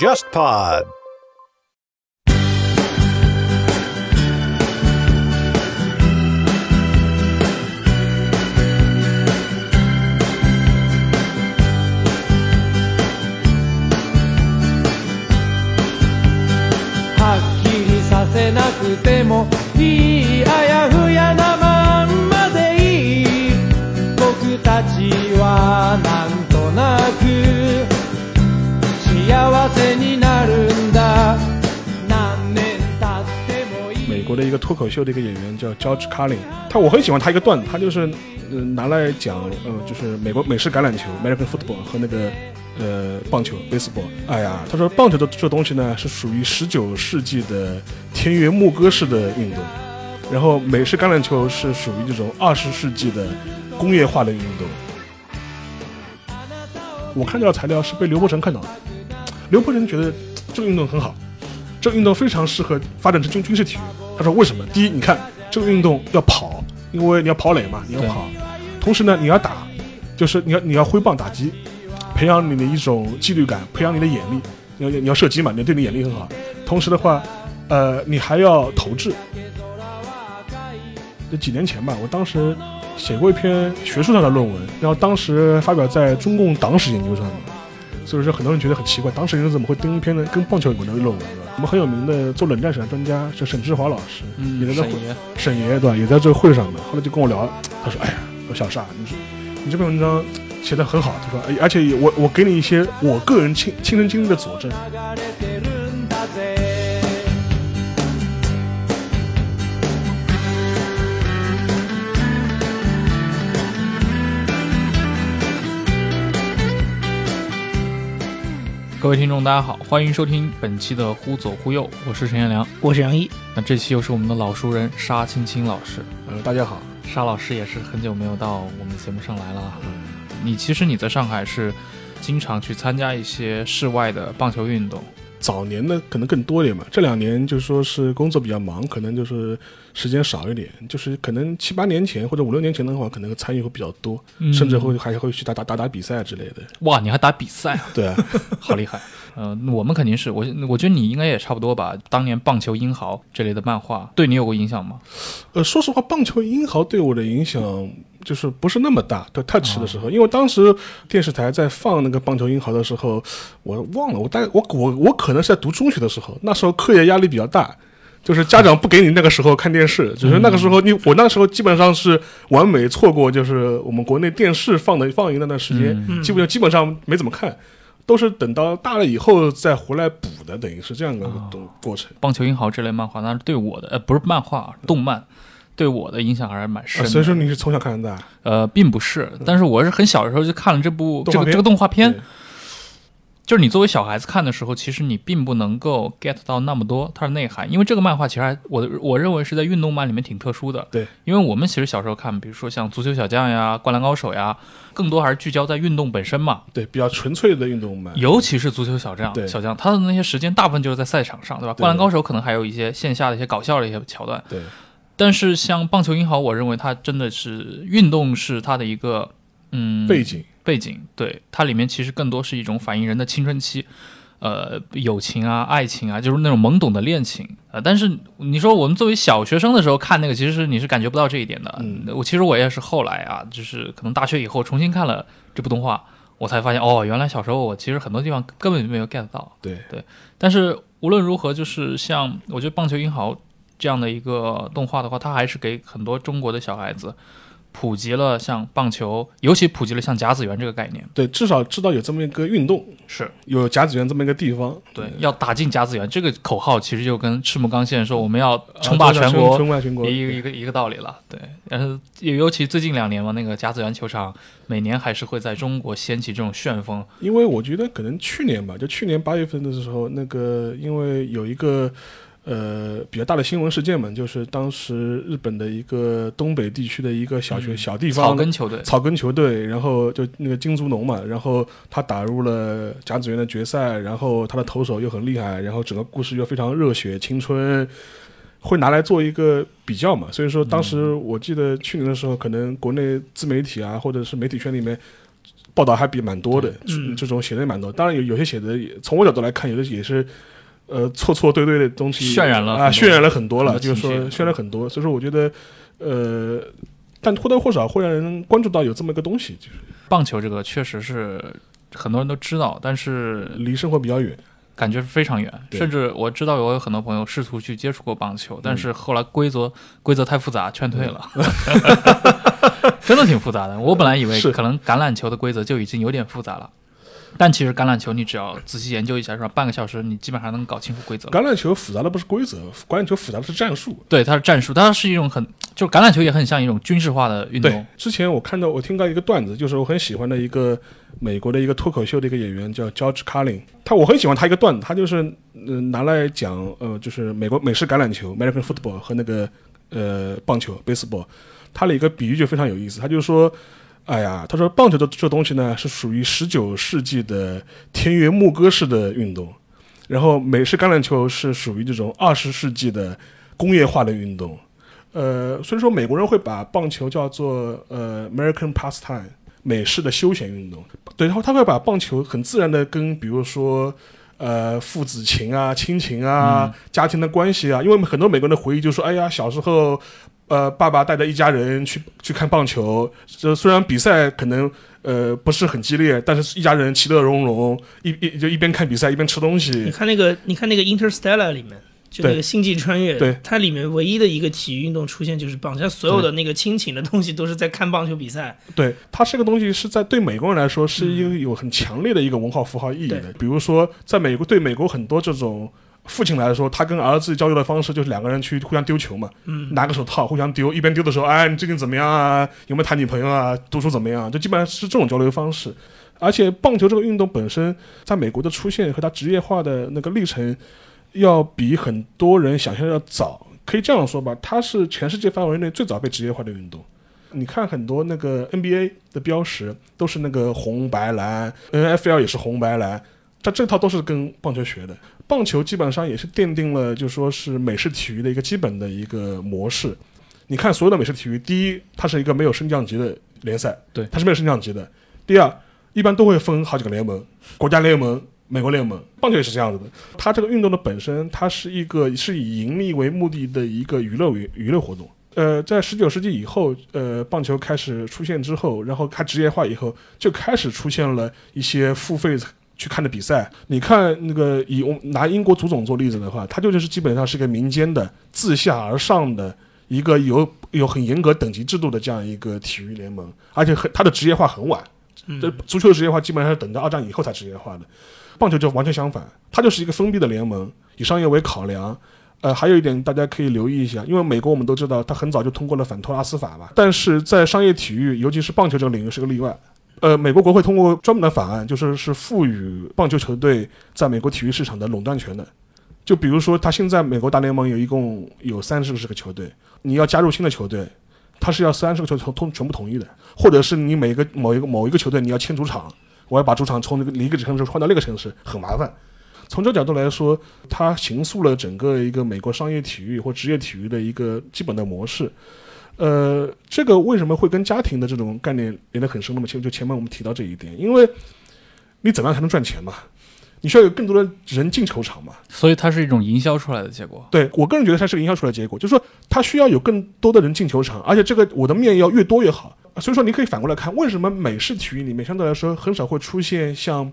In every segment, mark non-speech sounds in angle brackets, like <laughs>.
JustPod。はっきりさせなくてもいいあやふやなまんまでいい僕たちはな一个脱口秀的一个演员叫 George Carlin，他我很喜欢他一个段子，他就是呃拿来讲呃就是美国美式橄榄球 American football 和那个呃棒球 baseball。哎呀，他说棒球的这东西呢是属于十九世纪的田园牧歌式的运动，然后美式橄榄球是属于这种二十世纪的工业化的运动。我看到材料是被刘伯承看到的，刘伯承觉得这个运动很好，这个运动非常适合发展成军军事体育。他说为什么？第一，你看这个运动要跑，因为你要跑垒嘛，你要跑，同时呢你要打，就是你要你要挥棒打击，培养你的一种纪律感，培养你的眼力。你要你要射击嘛，你对你眼力很好。同时的话，呃，你还要投掷。这几年前吧，我当时写过一篇学术上的论文，然后当时发表在中共党史研究上面。所以说，很多人觉得很奇怪，当时人怎么会登一篇呢跟棒球有关的论文？我们很有名的做冷战史的专家是沈志华老师，嗯也在这会沈爷沈爷对吧？也在这个会上面。后来就跟我聊，他说：“哎呀，我小沙，你说你这篇文章写的很好。”他说：“哎，而且我我给你一些我个人亲亲身经历的佐证。各位听众，大家好，欢迎收听本期的《忽左忽右》，我是陈彦良。我是杨一，那这期又是我们的老熟人沙青青老师，呃，大家好，沙老师也是很久没有到我们节目上来了嗯。你其实你在上海是经常去参加一些室外的棒球运动，早年呢可能更多一点嘛，这两年就说是工作比较忙，可能就是时间少一点。就是可能七八年前或者五六年前的话，可能参与会比较多，甚至会还会去打打打打比赛之类的。哇，你还打比赛啊，对啊，<laughs> 好厉害！呃，我们肯定是我，我觉得你应该也差不多吧。当年棒球英豪这类的漫画对你有过影响吗？呃，说实话，棒球英豪对我的影响就是不是那么大。对 Touch 的时候，因为当时电视台在放那个棒球英豪的时候，我忘了，我大概我我我可能是在读中学的时候，那时候课业压力比较大。就是家长不给你那个时候看电视，就是那个时候你我那时候基本上是完美错过，就是我们国内电视放的放映那段时间，基本上基本上没怎么看，都是等到大了以后再回来补的，等于是这样的东过程。棒球英豪这类漫画，那是对我的呃不是漫画，动漫对我的影响还是蛮深。所以说你是从小看到大，呃，并不是，但是我是很小的时候就看了这部这个这个动画片，就是你作为小孩子看的时候，其实你并不能够 get 到那么多它的内涵，因为这个漫画其实还我我认为是在运动漫里面挺特殊的。对，因为我们其实小时候看，比如说像足球小将呀、灌篮高手呀，更多还是聚焦在运动本身嘛。对，比较纯粹的运动漫。尤其是足球小将，对小将他的那些时间大部分就是在赛场上，对吧？对灌篮高手可能还有一些线下的一些搞笑的一些桥段，对，但是像棒球英豪，我认为它真的是运动是它的一个嗯背景，背景，对它里面其实更多是一种反映人的青春期，呃，友情啊、爱情啊，就是那种懵懂的恋情呃，但是你说我们作为小学生的时候看那个，其实你是感觉不到这一点的。嗯我其实我也是后来啊，就是可能大学以后重新看了这部动画，我才发现哦，原来小时候我其实很多地方根本就没有 get 到。对对但是无论如何，就是像我觉得《棒球英豪》这样的一个动画的话，它还是给很多中国的小孩子普及了像棒球，尤其普及了像甲子园这个概念。对，至少知道有这么一个运动，是有甲子园这么一个地方。对，要打进甲子园这个口号，其实就跟赤木刚宪说我们要啊称霸全国称霸全国。一个一个一个道理了。对，然后尤其最近两年嘛，那个甲子园球场每年还是会在中国掀起这种旋风。因为我觉得可能去年吧，就去年八月份的时候，那个因为有一个呃比较大的新闻事件嘛，就是当时日本的一个东北地区的一个小学、嗯小地方草根球队，草根球队，然后就那个金足农嘛，然后他打入了甲子园的决赛，然后他的投手又很厉害，然后整个故事又非常热血青春，会拿来做一个比较嘛。所以说当时我记得去年的时候，可能国内自媒体啊，或者是媒体圈里面报道还比蛮多的，嗯这种写的也蛮多。当然有有些写的也从我角度来看，有的也是呃错错对对的东西，渲染了啊，渲染了很多了，就是说渲染很多。所以说，我觉得呃，但或多或少会让人关注到有这么一个东西，就是棒球这个确实是很多人都知道，但是离生活比较远。感觉是非常远。甚至我知道我有很多朋友试图去接触过棒球，但是后来规则规则太复杂，劝退了。<laughs> 真的挺复杂的。我本来以为是可能橄榄球的规则就已经有点复杂了，但其实橄榄球你只要仔细研究一下，是吧？半个小时你基本上能搞清楚规则。橄榄球复杂的不是规则，橄榄球复杂的是战术。对，它是战术，它是一种很，就是橄榄球也很像一种军事化的运对动。，之前我看到我听到一个段子，就是我很喜欢的一个美国的一个脱口秀的一个演员叫 George Carlin，他我很喜欢他一个段子，他就是嗯、呃拿来讲呃就是美国美式橄榄球 American football 和那个呃棒球 baseball，他的一个比喻就非常有意思，他就说。哎呀，他说棒球的这东西呢是属于十九世纪的田园牧歌式的运动，然后美式橄榄球是属于这种二十世纪的工业化的运动。呃，所以说美国人会把棒球叫做呃 American pastime，美式的休闲运动。对，然后他会把棒球很自然的跟比如说呃父子情啊、亲情啊、家庭的关系啊，因为很多美国人的回忆就说，哎呀，小时候。呃，爸爸带着一家人去去看棒球，这虽然比赛可能呃不是很激烈，但是一家人其乐融融，一一就一边看比赛一边吃东西你。看那个，你看那个《Interstellar》里面，就那个《星际穿越》，对它里面唯一的一个体育运动出现就是棒球，它所有的那个亲情的东西都是在看棒球比赛。对，它这个东西是在对美国人来说是一个有很强烈的一个文化符号意义的。对比如说，在美国对美国很多这种父亲来说，他跟儿子交流的方式就是两个人去互相丢球嘛，嗯，拿个手套互相丢，一边丢的时候，哎，你最近怎么样啊？有没有谈女朋友啊？读书怎么样？就基本上是这种交流方式。而且棒球这个运动本身在美国的出现和它职业化的那个历程，要比很多人想象的要早。可以这样说吧，它是全世界范围内最早被职业化的运动。你看很多那个 NBA 的标识都是那个红白蓝，NFL 也是红白蓝，它这套都是跟棒球学的。棒球基本上也是奠定了就说是美式体育的一个基本的一个模式。你看所有的美式体育，第一，它是一个没有升降级的联赛，对它是没有升降级的。第二，一般都会分好几个联盟，国家联盟、美国联盟，棒球也是这样子的。它这个运动的本身，它是一个是以盈利为目的的一个娱乐为娱乐活动。呃，在十九世纪以后，呃，棒球开始出现之后，然后它职业化以后，就开始出现了一些付费去看的比赛。你看那个以我拿英国足总做例子的话，它就就是基本上是一个民间的自下而上的一个有有很严格等级制度的这样一个体育联盟，而且很它的职业化很晚。这嗯足球职业化基本上是等到二战以后才职业化的，棒球就完全相反，它就是一个封闭的联盟，以商业为考量。呃，还有一点大家可以留意一下，因为美国我们都知道，它很早就通过了反托拉斯法嘛，但是在商业体育，尤其是棒球这个领域是个例外。呃，美国国会通过专门的法案，就是是赋予棒球球队在美国体育市场的垄断权的。就比如说，他现在美国大联盟有一共有三十个球队，你要加入新的球队，他是要三十个球队同全部同意的，或者是你每个某一个某一个球队你要迁主场，我要把主场从那个一个城市换到另一个城市，很麻烦。从这角度来说，它形塑了整个一个美国商业体育或职业体育的一个基本的模式。呃，这个为什么会跟家庭的这种概念连得很深？那么前就前面我们提到这一点，因为你怎么样才能赚钱嘛？你需要有更多的人进球场嘛？所以它是一种营销出来的结果。对我个人觉得它是个营销出来的结果，就是说它需要有更多的人进球场，而且这个我的面要越多越好。所以说你可以反过来看，为什么美式体育里面相对来说很少会出现像，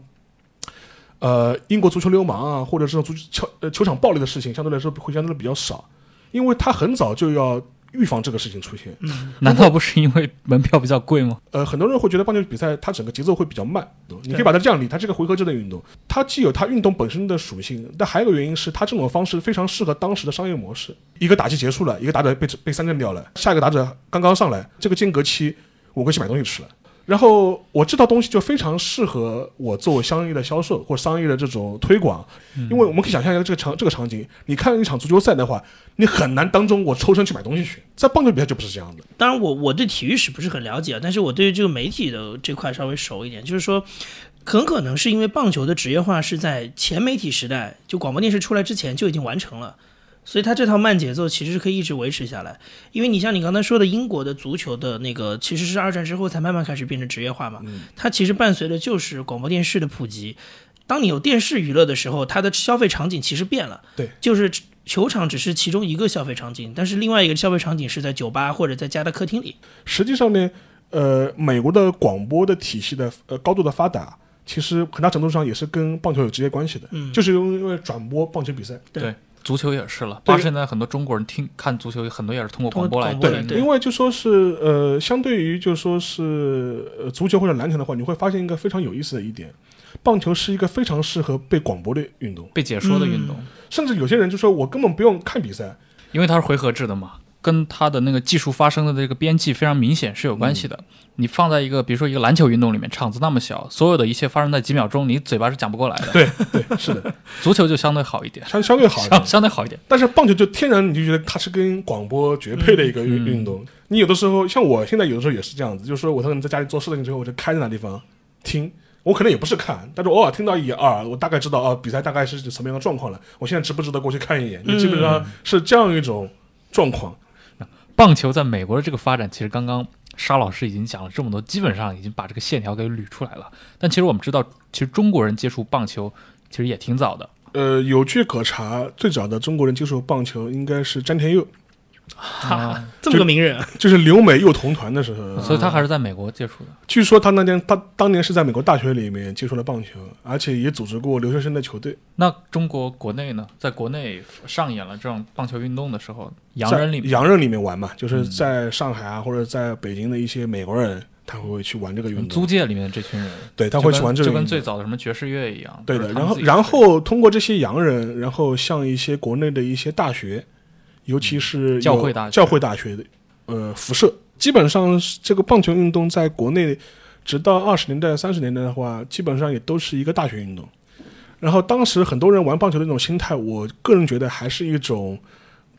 呃英国足球流氓啊，或者是足球呃球场暴力的事情，相对来说会相对的比较少，因为它很早就要预防这个事情出现。难道不是因为门票比较贵吗？呃，很多人会觉得棒球比赛它整个节奏会比较慢，你可以把它这样理，它是个回合制的运动，它既有它运动本身的属性，但还有一个原因是它这种方式非常适合当时的商业模式。一个打击结束了，一个打者被被三振掉了，下一个打者刚刚上来，这个间隔期我过去买东西吃了。然后我这套东西就非常适合我做商业的销售或商业的这种推广，因为我们可以想象一下这个场这个场景，你看一场足球赛的话，你很难当中我抽身去买东西去，在棒球比赛就不是这样的。当然我，我对体育史不是很了解啊，但是我对于这个媒体的这块稍微熟一点。就是说，很可能是因为棒球的职业化是在前媒体时代，就广播电视出来之前就已经完成了，所以它这套慢节奏其实是可以一直维持下来。因为你像你刚才说的英国的足球的那个，其实是二战之后才慢慢开始变成职业化嘛，它其实伴随的就是广播电视的普及。当你有电视娱乐的时候，它的消费场景其实变了，对，就是球场只是其中一个消费场景，但是另外一个消费场景是在酒吧或者在家的客厅里。实际上呢，呃，美国的广播的体系的呃高度的发达，其实很大程度上也是跟棒球有直接关系的，嗯就是因为转播棒球比赛。对对，足球也是了。对。八十年代很多中国人听看足球，很多也是通过广播来对因为就说是呃，相对于就说是呃足球或者篮球的话，你会发现一个非常有意思的一点，棒球是一个非常适合被广播的运动，被解说的运动，甚至有些人就说我根本不用看比赛，因为它是回合制的嘛，跟它的那个技术发生的这个边际非常明显是有关系的。你放在一个比如说一个篮球运动里面，场子那么小，所有的一切发生在几秒钟，你嘴巴是讲不过来的。对对，是的，<laughs> 足球就相对好一点，相相对好一点相。相对好一点。但是棒球就天然你就觉得它是跟广播绝配的一个运嗯运动。你有的时候像我现在有的时候也是这样子，就是说我可能在家里做事情之后，我就开在那地方听。我可能也不是看，但是偶尔听到一二，我大概知道啊，比赛大概是什么样的状况了。我现在值不值得过去看一眼？你基本上是这样一种状况。棒球在美国的这个发展，其实刚刚沙老师已经讲了这么多，基本上已经把这个线条给捋出来了。但其实我们知道，其实中国人接触棒球其实也挺早的。呃，有据可查，最早的中国人接触棒球应该是詹天佑，啊，这么个名人啊，就是留美又同团的时候。<laughs> 所以他还是在美国接触的。据说他那年他当年是在美国大学里面接触了棒球，而且也组织过留学生的球队。那中国国内呢，在国内上演了这种棒球运动的时候，洋人里面洋人里面玩嘛，就是在上海啊、或者在北京的一些美国人，他会去玩这个运动，租界里面这群人，对，他会去玩这个。就跟最早的什么爵士乐一样。对的，然后然后通过这些洋人，然后向一些国内的一些大学，尤其是教会大学教会大学的呃辐射，基本上这个棒球运动在国内，直到二十年代、三十年代的话，基本上也都是一个大学运动。然后当时很多人玩棒球的那种心态，我个人觉得还是一种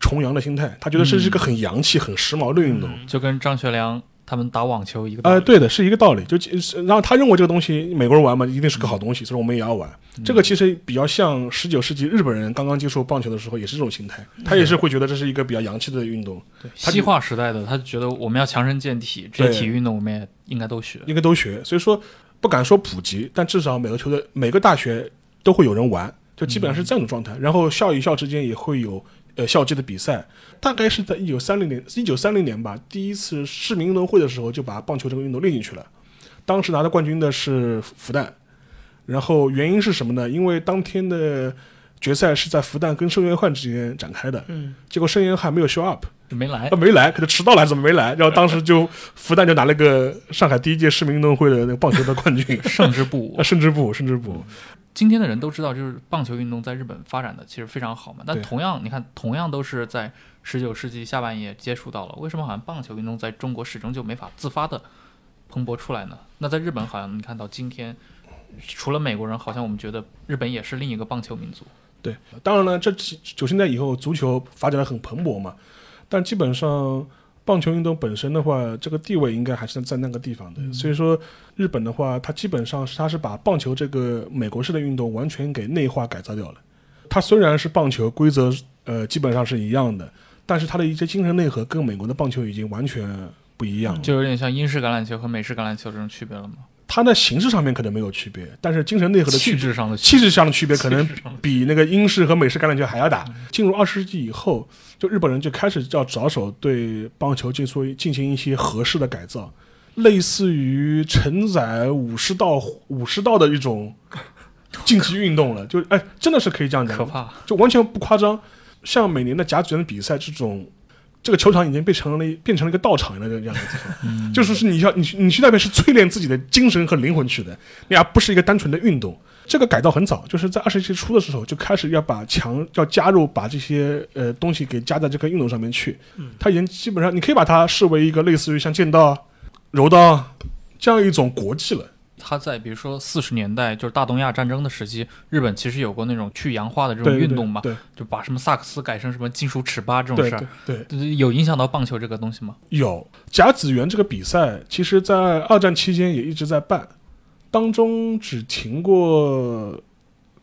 崇洋的心态，他觉得这是一个很洋气、很时髦的运动。就跟张学良他们打网球一个。呃，对的，是一个道理。就是然后他认为这个东西美国人玩嘛，一定是个好东西，所以我们也要玩。这个其实比较像十九世纪日本人刚刚接触棒球的时候，也是这种心态，他也是会觉得这是一个比较洋气的运动，对西化时代的，他觉得我们要强身健体，这些体育运动我们也应该都学。应该都学。所以说不敢说普及，但至少每个球队、每个大学都会有人玩，就基本上是这样的状态。然后校与校之间也会有呃校际的比赛，大概是在一九三零年、一九三零年吧，第一次市民运动会的时候就把棒球这个运动列进去了。当时拿到冠军的是复旦，然后原因是什么呢？因为当天的决赛是在复旦跟圣约翰之间展开的，嗯，结果圣约翰没有 show up，没来他，没来，可是迟到了，怎么没来？然后当时就复旦就拿了个上海第一届市民运动会的那个棒球的冠军，<laughs> 胜之不武胜之不武，胜之不武，今天的人都知道，就是棒球运动在日本发展的其实非常好嘛。但同样，你看，同样都是在十九世纪下半叶接触到了，为什么好像棒球运动在中国始终就没法自发的蓬勃出来呢？那在日本，好像你看到今天，除了美国人，好像我们觉得日本也是另一个棒球民族。对。当然了，这九十年代以后，足球发展的很蓬勃嘛，但基本上棒球运动本身的话，这个地位应该还是在那个地方的。所以说，日本的话，它基本上是它是把棒球这个美国式的运动完全给内化改造掉了。它虽然是棒球规则，呃，基本上是一样的，但是它的一些精神内核跟美国的棒球已经完全不一样了。就有点像英式橄榄球和美式橄榄球这种区别了吗？它的形式上面可能没有区别，但是精神内核的气、质上的气质上的区别可能比那个英式和美式橄榄球还要大。进入二十世纪以后，就日本人就开始要着手对棒球进行进行一些合适的改造，类似于承载武士道武士道的一种竞技运动了。就哎，真的是可以这样讲，可怕。就完全不夸张。像每年的甲子园的比赛这种。这个球场已经变成了变成了一个道场一样的这样的地方，<laughs> 就是是你要你去你去那边是淬炼自己的精神和灵魂去的，你而不是一个单纯的运动。这个改造很早，就是在二十世纪初的时候就开始要把墙要加入把这些呃东西给加在这个运动上面去。它已经基本上你可以把它视为一个类似于像剑道啊、柔道啊这样一种国际了。他在比如说四十年代，就是大东亚战争的时期，日本其实有过那种去洋化的这种运动嘛，对就把什么萨克斯改成什么金属尺八这种事儿对有影响到棒球这个东西吗？有甲子园这个比赛，其实在二战期间也一直在办，当中只停过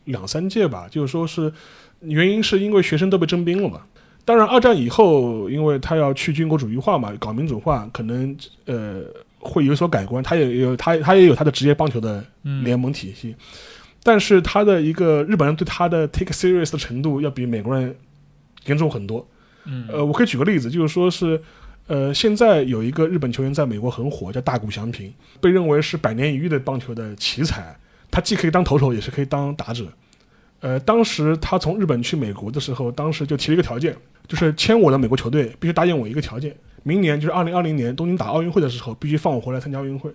两三届吧，就是说是原因是因为学生都被征兵了嘛。当然，二战以后，因为他要去军国主义化嘛，搞民主化，可能呃会有所改观。他也有他他也有他的职业棒球的嗯联盟体系，但是他的一个日本人对他的 take serious 的程度要比美国人严重很多。嗯呃，我可以举个例子，就是说是，呃，现在有一个日本球员在美国很火，叫大谷翔平，被认为是百年一遇的棒球的奇才。他既可以当投手，也是可以当打者。呃，当时他从日本去美国的时候，当时就提了一个条件，就是签我的美国球队必须答应我一个条件，明年就是二零二零年东京打奥运会的时候，必须放我回来参加奥运会。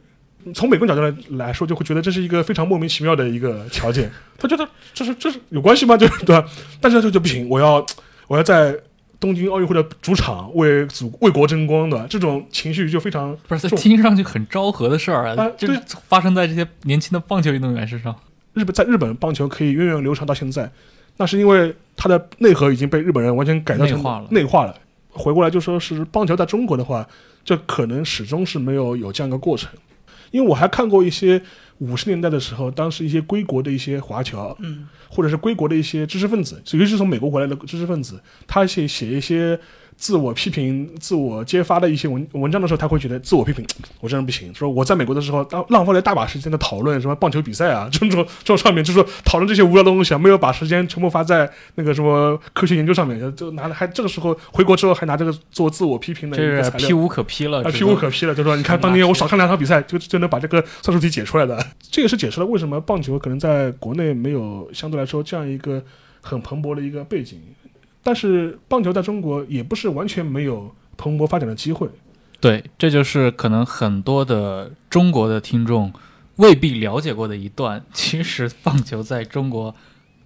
从美国人角度来来说，就会觉得这是一个非常莫名其妙的一个条件。<laughs> 他觉得这是这是有关系吗？就是对吧？但是他就就不行，我要我要在东京奥运会的主场为祖为国争光的这种情绪就非常不是，听上去很昭和的事儿啊啊，就对发生在这些年轻的棒球运动员身上。日本在日本棒球可以源远流长到现在，那是因为它的内核已经被日本人完全改造成内化了内化了。回过来就说是棒球在中国的话，这可能始终是没有有这样一个过程。因为我还看过一些五十年代的时候，当时一些归国的一些华侨，嗯，或者是归国的一些知识分子，尤其是从美国回来的知识分子，他写写一些自我批评、自我揭发的一些文文章的时候，他会觉得自我批评，<tsk> 我这人不行。说我在美国的时候，浪浪费了大把时间的讨论什么棒球比赛啊，<laughs> 这种这种上面，就是说讨论这些无聊的东西啊，没有把时间全部花在那个什么科学研究上面，就拿了还这个时候回国之后还拿这个做自我批评的一这个批。无可批了，批无可批了，就说你看当年我少看两场比赛，就就能把这个算术题解出来的。这也是解释了为什么棒球可能在国内没有相对来说这样一个很蓬勃的一个背景。但是棒球在中国也不是完全没有蓬勃发展的机会。对，这就是可能很多的中国的听众未必了解过的一段。其实棒球在中国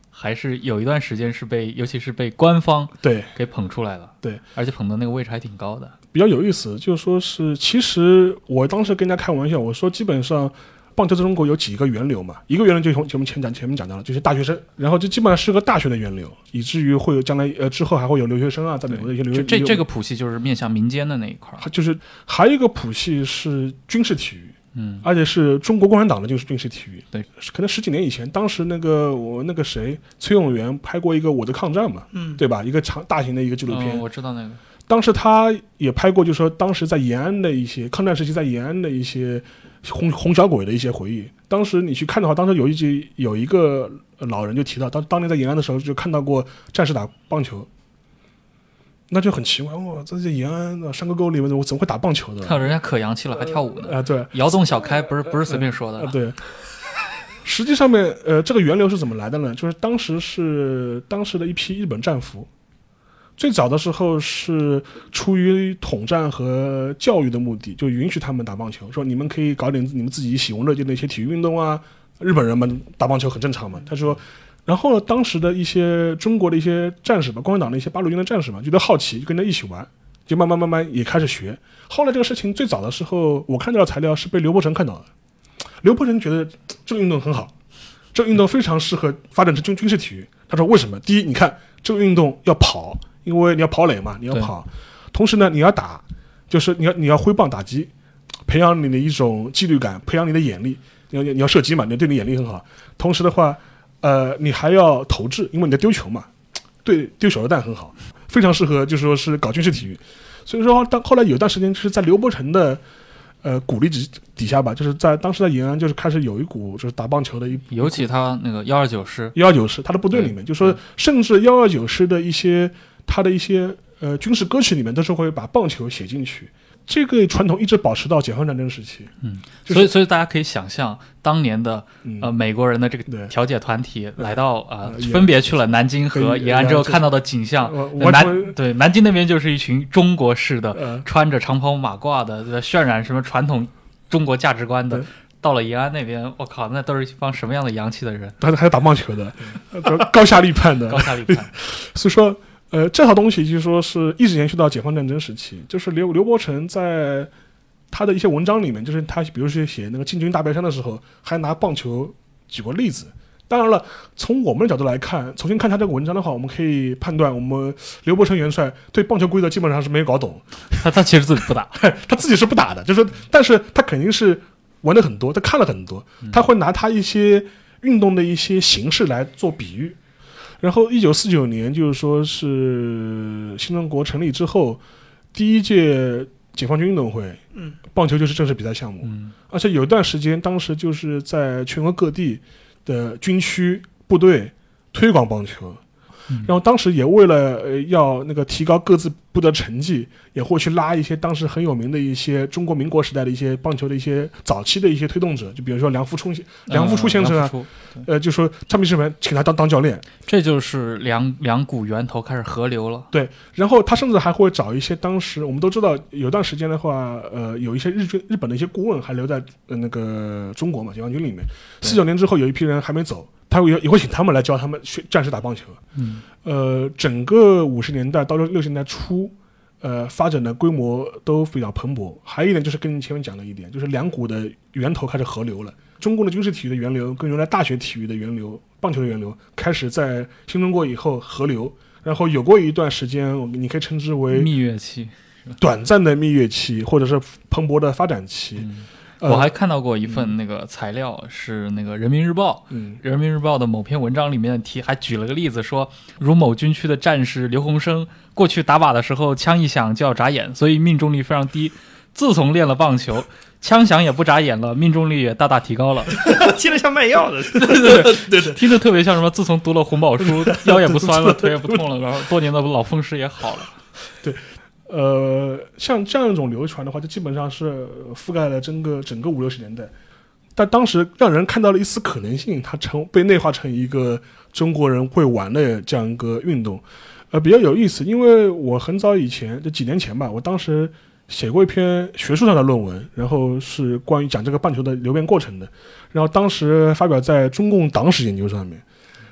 还是有一段时间是被，尤其是被官方对，给捧出来了。对，而且捧的那个位置还挺高的。比较有意思，就是说是其实我当时跟人家开玩笑，我说基本上。棒球在中国有几个源流嘛？一个源流就从前面前讲前面讲到了，就是大学生，然后这基本上是个大学的源流，以至于会有将来呃之后还会有留学生啊，在美国的一些留学就这这个谱系就是面向民间的那一块儿。就是还有一个谱系是军事体育，嗯，而且是中国共产党的就是军事体育。对，可能十几年以前，当时那个我那个谁崔永元拍过一个《我的抗战》嘛，嗯，对吧？一个长大型的一个纪录片。嗯我知道那个。当时他也拍过，就是说当时在延安的一些抗战时期在延安的一些红红小鬼的一些回忆。当时你去看的话，当时有一集有一个老人就提到，当当年在延安的时候就看到过战士打棒球。那就很奇怪，哇，这些延安的山沟沟里面，我怎么会打棒球的？看人家可洋气了，还跳舞呢。啊，对，摇动小开不是不是随便说的啊，。对。实际上面，呃，这个源流是怎么来的呢？就是当时是当时的一批日本战俘，最早的时候是出于统战和教育的目的，就允许他们打棒球，说你们可以搞点你们自己喜闻乐见的一些体育运动啊。日本人们打棒球很正常嘛。他说，然后，当时的一些中国的一些战士吧，共产党的一些八路军的战士嘛，觉得好奇，就跟着一起玩，就慢慢慢慢也开始学。后来这个事情最早的时候，我看到的材料是被刘伯承看到的。刘伯承觉得这个运动很好，这个运动非常适合发展成军军事体育。他说为什么？第一，你看这个运动要跑，因为你要跑垒嘛，你要跑。同时呢，你要打，就是你要你要挥棒打击，培养你的一种纪律感，培养你的眼力。你要你要射击嘛，你对你眼力很好。同时的话，呃，你还要投掷，因为你在丢球嘛，对丢手榴弹很好，非常适合就是说是搞军事体育。所以说，当后来有段时间是在刘伯承的呃鼓励底底下吧，就是在当时在延安就是开始有一股就是打棒球的一尤其他那个幺二九师，幺二九师他的部队里面，就说甚至幺二九师的一些他的一些呃军事歌曲里面都是会把棒球写进去。这个传统一直保持到解放战争时期。嗯，就是所以所以大家可以想象，当年的嗯呃美国人的这个调解团体来到啊、呃分别去了南京和和延安之后看到的景象，南对南京那边就是一群中国式的呃穿着长袍马褂的，呃渲染什么传统中国价值观的对。到了延安那边，我靠，那都是一帮什么样的洋气的人，还还打棒球的，呃高下立判的高。下立判。<laughs> 所以说，呃，这套东西就是说是一直延续到解放战争时期。就是刘刘伯承在他的一些文章里面，就是他比如说写那个进军大别山的时候，还拿棒球举过例子。当然了，从我们的角度来看，重新看他这个文章的话，我们可以判断，我们刘伯承元帅对棒球规则基本上是没有搞懂，<laughs> 他他其实自己不打，<laughs> 他自己是不打的，就是，但是他肯定是玩的很多，他看了很多，他会拿他一些运动的一些形式来做比喻。然后一九四九年，就是说是新中国成立之后，第一届解放军运动会，嗯，棒球就是正式比赛项目。嗯。而且有一段时间，当时就是在全国各地的军区部队推广棒球，嗯。然后当时也为了呃要那个提高各自部的成绩，也会去拉一些当时很有名的一些中国民国时代的一些棒球的一些早期的一些推动者，就比如说梁福初先梁福初先生啊，呃，就说唱片师们请他当当教练，这就是两两股源头开始合流了。对，然后他甚至还会找一些当时我们都知道有段时间的话，呃，有一些日军日本的一些顾问还留在呃那个中国嘛解放军里面。四九年之后有一批人还没走，他会也会请他们来教他们学战士打棒球。嗯呃，整个五十年代到六六十年代初，呃，发展的规模都比较蓬勃。还有一点就是跟你前面讲的一点，就是两股的源头开始合流了。中共的军事体育的源流跟原来大学体育的源流、棒球的源流开始在新中国以后合流，然后有过一段时间，我们你可以称之为蜜月期，短暂的蜜月期，或者是蓬勃的发展期。我还看到过一份那个材料，是那个人民日报。嗯人民日报的某篇文章里面提，还举了个例子说，如某军区的战士刘洪生过去打靶的时候，枪一响就要眨眼，所以命中率非常低。自从练了棒球，<laughs> 枪响也不眨眼了，命中率也大大提高了。听着像卖药的。<laughs> 对对对，听着特别像什么？自从读了红宝书，<laughs> 腰也不酸了，腿也不痛了，然后多年的老风湿也好了。呃，像这样一种流传的话，就基本上是覆盖了整个整个五六十年代。但当时让人看到了一丝可能性，它成被内化成一个中国人会玩的这样一个运动，呃，比较有意思。因为我很早以前，就几年前吧，我当时写过一篇学术上的论文，然后是关于讲这个棒球的流变过程的，然后当时发表在中共党史研究上面。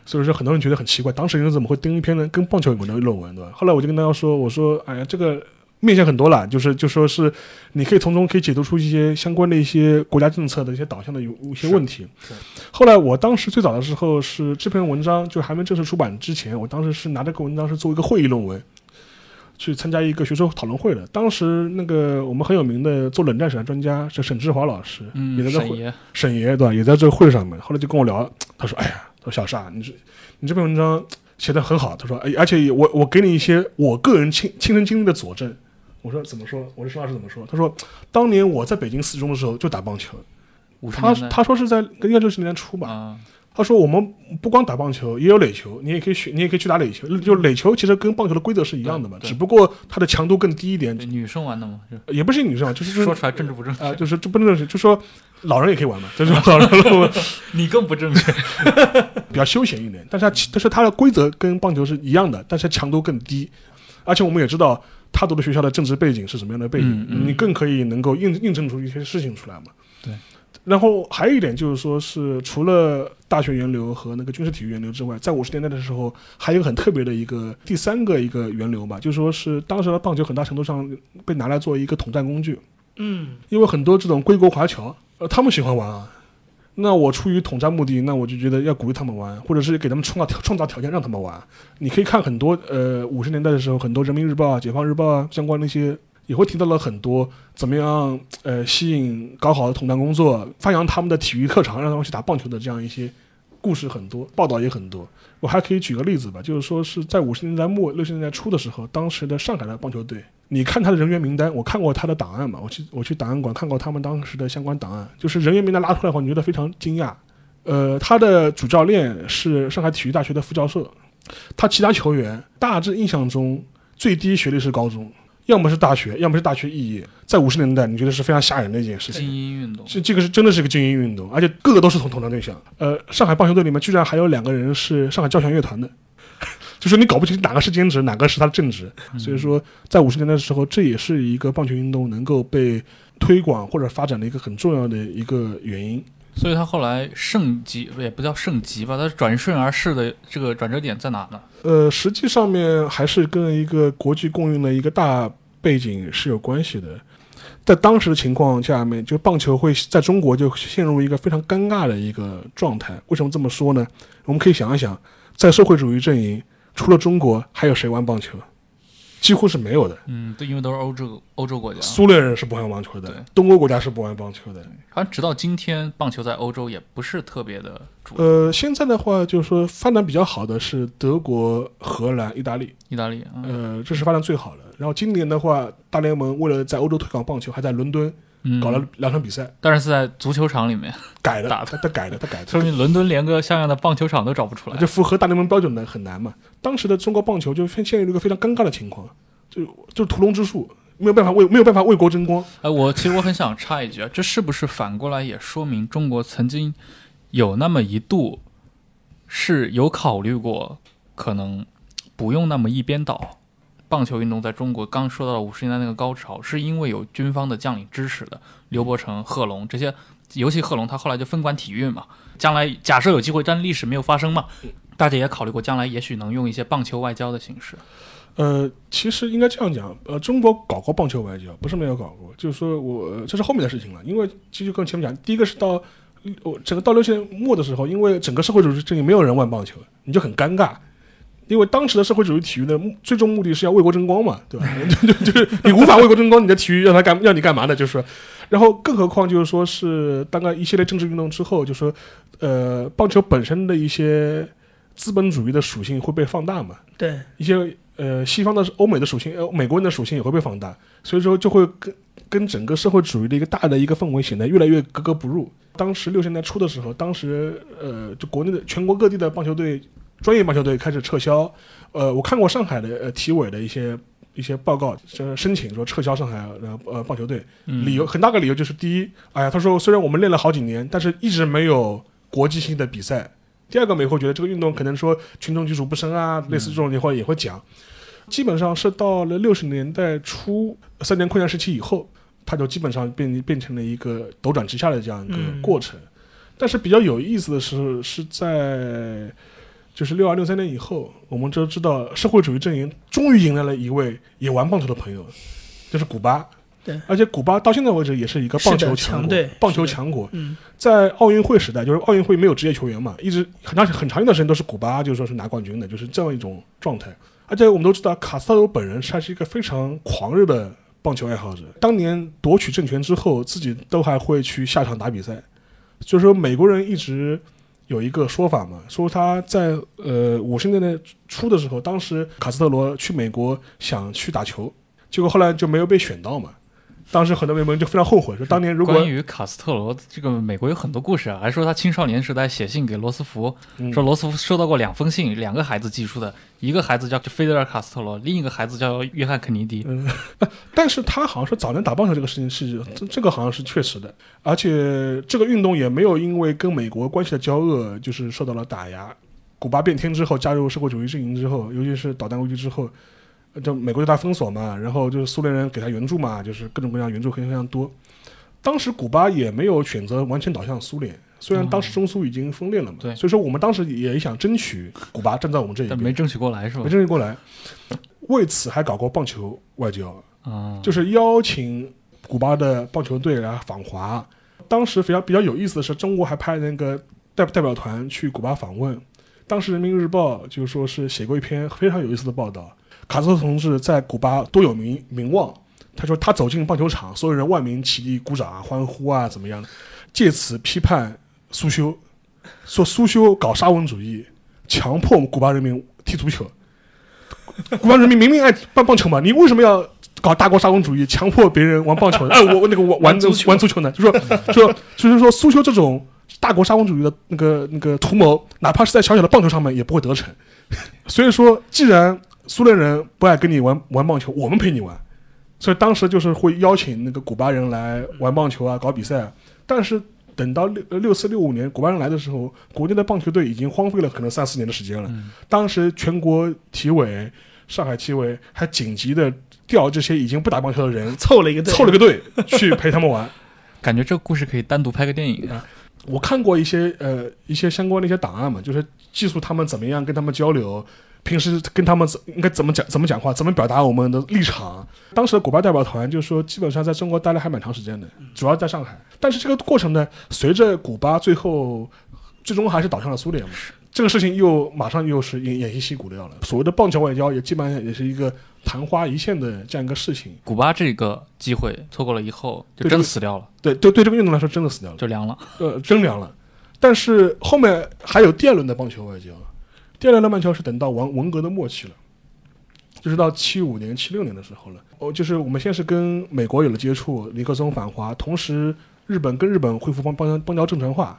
所以说，很多人觉得很奇怪，党史研究怎么会登一篇呢跟棒球有关的论文，对吧？后来我就跟大家说，我说，哎呀，这个面向很多了，就是就说是你可以从中可以解读出一些相关的一些国家政策的一些导向的有一些问题。后来我当时最早的时候是这篇文章就还没正式出版之前，我当时是拿这个文章是作为一个会议论文。去参加一个学术讨论会的，当时那个我们很有名的做冷战史的专家是沈志华老师，嗯也在，这会沈爷，沈爷对吧？也在这个会上面。后来就跟我聊，他说：“哎呀，他说小沙，你这你这篇文章写的很好。”他说：“哎，而且我我给你一些我个人亲亲身经历的佐证。”我说：“怎么说？”我说：“沈老师怎么说？”他说：“当年我在北京四中的时候就打棒球，他他说是在应该六十年代初吧。啊，他说我们不光打棒球，也有垒球，你也可以选，你也可以去打垒球。就垒球其实跟棒球的规则是一样的嘛，只不过它的强度更低一点，女生玩的吗，也不是女生啊，就是说出来政治不正啊、确，就是这不能是，就说老人也可以玩嘛，<laughs> 就是老人你更不正确。<laughs> 比较休闲一点，但是它其但是它的规则跟棒球是一样的，但是强度更低，而且我们也知道他读的学校的政治背景是什么样的背景，嗯嗯你更可以能够印印证出一些事情出来嘛。对。然后还有一点就是说，是除了大学源流和那个军事体育源流之外，在五十年代的时候，还有很特别的一个第三个一个源流吧，就说是当时的棒球很大程度上被拿来做一个统战工具。嗯，因为很多这种归国华侨，呃，他们喜欢玩啊。那我出于统战目的，那我就觉得要鼓励他们玩，或者是给他们创造创造条件让他们玩。你可以看很多呃五十年代的时候，很多人民日报啊、解放日报啊相关的一些也会提到了很多怎么样呃吸引搞好的统战工作，发扬他们的体育特长，让他们去打棒球的这样一些故事很多，报道也很多。我还可以举个例子吧，就是说是在五十年代末六十年代初的时候，当时的上海的棒球队，你看他的人员名单，我看过他的档案嘛，我去我去档案馆看过他们当时的相关档案，就是人员名单拉出来后，你觉得非常惊讶。呃，他的主教练是上海体育大学的副教授，他其他球员大致印象中最低学历是高中，要么是大学，要么是大学肄业。在五十年代，你觉得是非常吓人的一件事情精。英运动，这这个是真的是个精英运动，而且个个都是统统战对象。呃，上海棒球队里面居然还有两个人是上海交响乐团的，<laughs> 就是你搞不清哪个是兼职，哪个是他的正职。所以说，在五十年代的时候，这也是一个棒球运动能够被推广或者发展的一个很重要的一个原因。所以他后来盛极也不叫盛极吧，他转瞬而逝的这个转折点在哪呢？呃，实际上面还是跟一个国际共运的一个大背景是有关系的。在当时的情况下面，就棒球会在中国就陷入一个非常尴尬的一个状态。为什么这么说呢？我们可以想一想，在社会主义阵营，除了中国，还有谁玩棒球？几乎是没有的。嗯，对，因为都是欧洲欧洲国家，苏联人是不玩棒球的对，东欧国家是不玩棒球的。好像直到今天，棒球在欧洲也不是特别的主。呃，现在的话就是说发展比较好的是德国、荷兰、意大利，意大利，嗯呃，这是发展最好的。然后今年的话，大联盟为了在欧洲推广棒球，还在伦敦嗯，搞了两场比赛，但是是在足球场里面，改的，打的他改的，他改的，说明伦敦连个像样的棒球场都找不出来就。符合大联盟标准的很难嘛。当时的中国棒球就陷陷入一个非常尴尬的情况，就就屠龙之术，没有办法为没有办法为国争光。哎，我其实我很想插一句啊，这是不是反过来也说明中国曾经有那么一度是有考虑过可能不用那么一边倒？棒球运动在中国刚说到五十年代那个高潮，是因为有军方的将领支持的，刘伯承、贺龙这些，尤其贺龙他后来就分管体育嘛，将来假设有机会，但历史没有发生嘛，大家也考虑过将来也许能用一些棒球外交的形式。呃，其实应该这样讲，呃，中国搞过棒球外交，不是没有搞过，就是说我呃这是后面的事情了。因为其实跟前面讲，第一个是到我整个到六十年末的时候，因为整个社会主义阵营没有人玩棒球，你就很尴尬。因为当时的社会主义体育的目最终目的是要为国争光嘛，对吧？<laughs> 就就就是你无法为国争光，你的体育让他干让你干嘛呢？就是说，然后更何况就是说是大概一系列政治运动之后，就说呃，棒球本身的一些资本主义的属性会被放大嘛，对，一些呃西方的欧美的属性，呃美国人的属性也会被放大，所以说就会跟跟整个社会主义的一个大的一个氛围显得越来越格格不入。当时六十年代初的时候，当时呃就国内的全国各地的棒球队。专业棒球队开始撤销，呃，我看过上海的呃体委的一些一些报告，申，申请说撤销上海呃呃棒球队，嗯理由很大个理由就是第一，哎呀，他说虽然我们练了好几年，但是一直没有国际性的比赛。第二个，美会觉得这个运动可能说群众基础不深啊，类似这种也会也会讲。基本上是到了六十年代初三年困难时期以后，它就基本上变变成了一个斗转直下的这样一个嗯过程。但是比较有意思的是，是在就是六二六三年以后，我们都知道社会主义阵营终于迎来了一位也玩棒球的朋友，就是古巴。对，而且古巴到现在为止也是一个棒球强国，棒球强国。嗯，在奥运会时代，就是奥运会没有职业球员嘛，一直很长很长一段时间都是古巴，就是说是拿冠军的，就是这样一种状态。而且我们都知道，卡斯特罗本人他是一个非常狂热的棒球爱好者。当年夺取政权之后，自己都还会去下场打比赛。就是说，美国人一直有一个说法嘛，说他在呃五十年代初的时候，当时卡斯特罗去美国想去打球，结果后来就没有被选到嘛。当时很多美国人就非常后悔，说当年如果关于卡斯特罗，这个美国有很多故事啊，还说他青少年时代写信给罗斯福，嗯说罗斯福收到过两封信，两个孩子寄出的，一个孩子叫菲德尔·卡斯特罗，另一个孩子叫约翰·肯尼迪。嗯，<laughs> 但是他好像说早年打棒球这个事情是这这个好像是确实的，而且这个运动也没有因为跟美国关系的交恶就是受到了打压。古巴变天之后，加入社会主义阵营之后，尤其是导弹危机之后，呃就美国对他封锁嘛，然后就是苏联人给他援助嘛，就是各种各样援助非常非常多。当时古巴也没有选择完全倒向苏联，虽然当时中苏已经分裂了嘛，对所以说我们当时也想争取古巴站在我们这一边，但 <laughs> 没争取过来是吧没？争取过来。为此还搞过棒球外交，啊，就是邀请古巴的棒球队来访华。当时比较比较有意思的是，中国还派那个代代表团去古巴访问。当时《人民日报》就说是写过一篇非常有意思的报道，卡斯特同志在古巴多有名名望。他说他走进棒球场，所有人万民起立鼓掌啊、欢呼啊，怎么样的？借此批判苏修，说苏修搞沙文主义，强迫古巴人民踢足球。古巴人民明明爱棒棒球嘛，你为什么要搞大国沙文主义，强迫别人玩棒球？<laughs> 哎，我我那个玩玩玩足球玩足球呢？就说说就是说苏修这种大国沙文主义的那个那个图谋，哪怕是在小小的棒球上面也不会得逞。<laughs> 所以说，既然苏联人不爱跟你玩玩棒球，我们陪你玩。所以当时就是会邀请那个古巴人来玩棒球啊，搞比赛。但是等到六六四六五年古巴人来的时候，国内的棒球队已经荒废了可能三四年的时间了。当时全国体委、上海体委还紧急的调这些已经不打棒球的人，<laughs> 凑了一个队，凑了个队 <laughs> 去陪他们玩。感觉这个故事可以单独拍个电影啊。我看过一些呃一些相关的一些档案嘛，就是记述他们怎么样跟他们交流，平时跟他们怎应该怎么讲怎么讲话，怎么表达我们的立场。当时的古巴代表团就说，基本上在中国待了还蛮长时间的，主要在上海。但是这个过程呢，随着古巴最后最终还是倒向了苏联嘛，这个事情又马上又是偃偃旗息鼓掉了。所谓的棒球外交也基本上也是一个昙花一现的这样一个事情。古巴这个机会错过了以后，就真死掉了，对对对，这个运动来说真的死掉了，就凉了。呃，真凉了。但是后面还有第二轮的棒球外交，第二轮的棒球是等到文文革的末期了，就是到七五年、七六年的时候了。哦，就是我们先是跟美国有了接触，尼克松访华，同时日本跟日本恢复邦邦邦交正常化。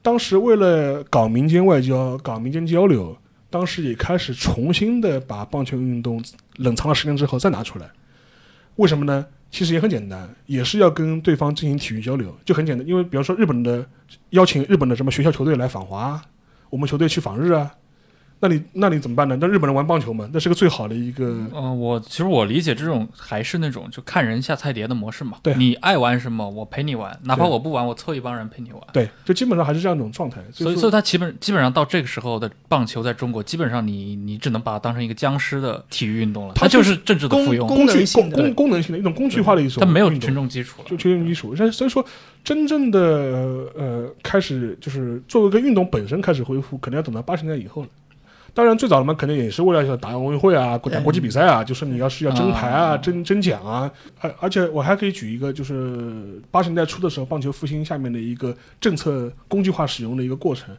当时为了搞民间外交、搞民间交流，当时也开始重新的把棒球运动冷藏了十年之后再拿出来。为什么呢？其实也很简单，也是要跟对方进行体育交流，就很简单。因为比方说日本的邀请日本的什么学校球队来访华，我们球队去访日啊，那你那你怎么办呢？那日本人玩棒球嘛，那是个最好的一个嗯、我其实我理解这种还是那种就看人下菜碟的模式嘛。对你爱玩什么，我陪你玩，哪怕我不玩，我凑一帮人陪你玩。对，就基本上还是这样一种状态。所以，所以他基本基本上到这个时候的棒球在中国，基本上你你只能把它当成一个僵尸的体育运动了，它它就是政治的附庸，公工具能性功功功能性的一种工具化的一种它没有群众基础了。就群众基础。所以所以说，真正的呃开始就是作为一个运动本身开始恢复，可能要等到八十年代以后了。当然，最早的嘛，肯定也是为了要打奥运会啊，打国际比赛啊，就是你要是要争牌啊、啊争争奖啊，而而且我还可以举一个，就是八十年代初的时候，棒球复兴下面的一个政策工具化使用的一个过程。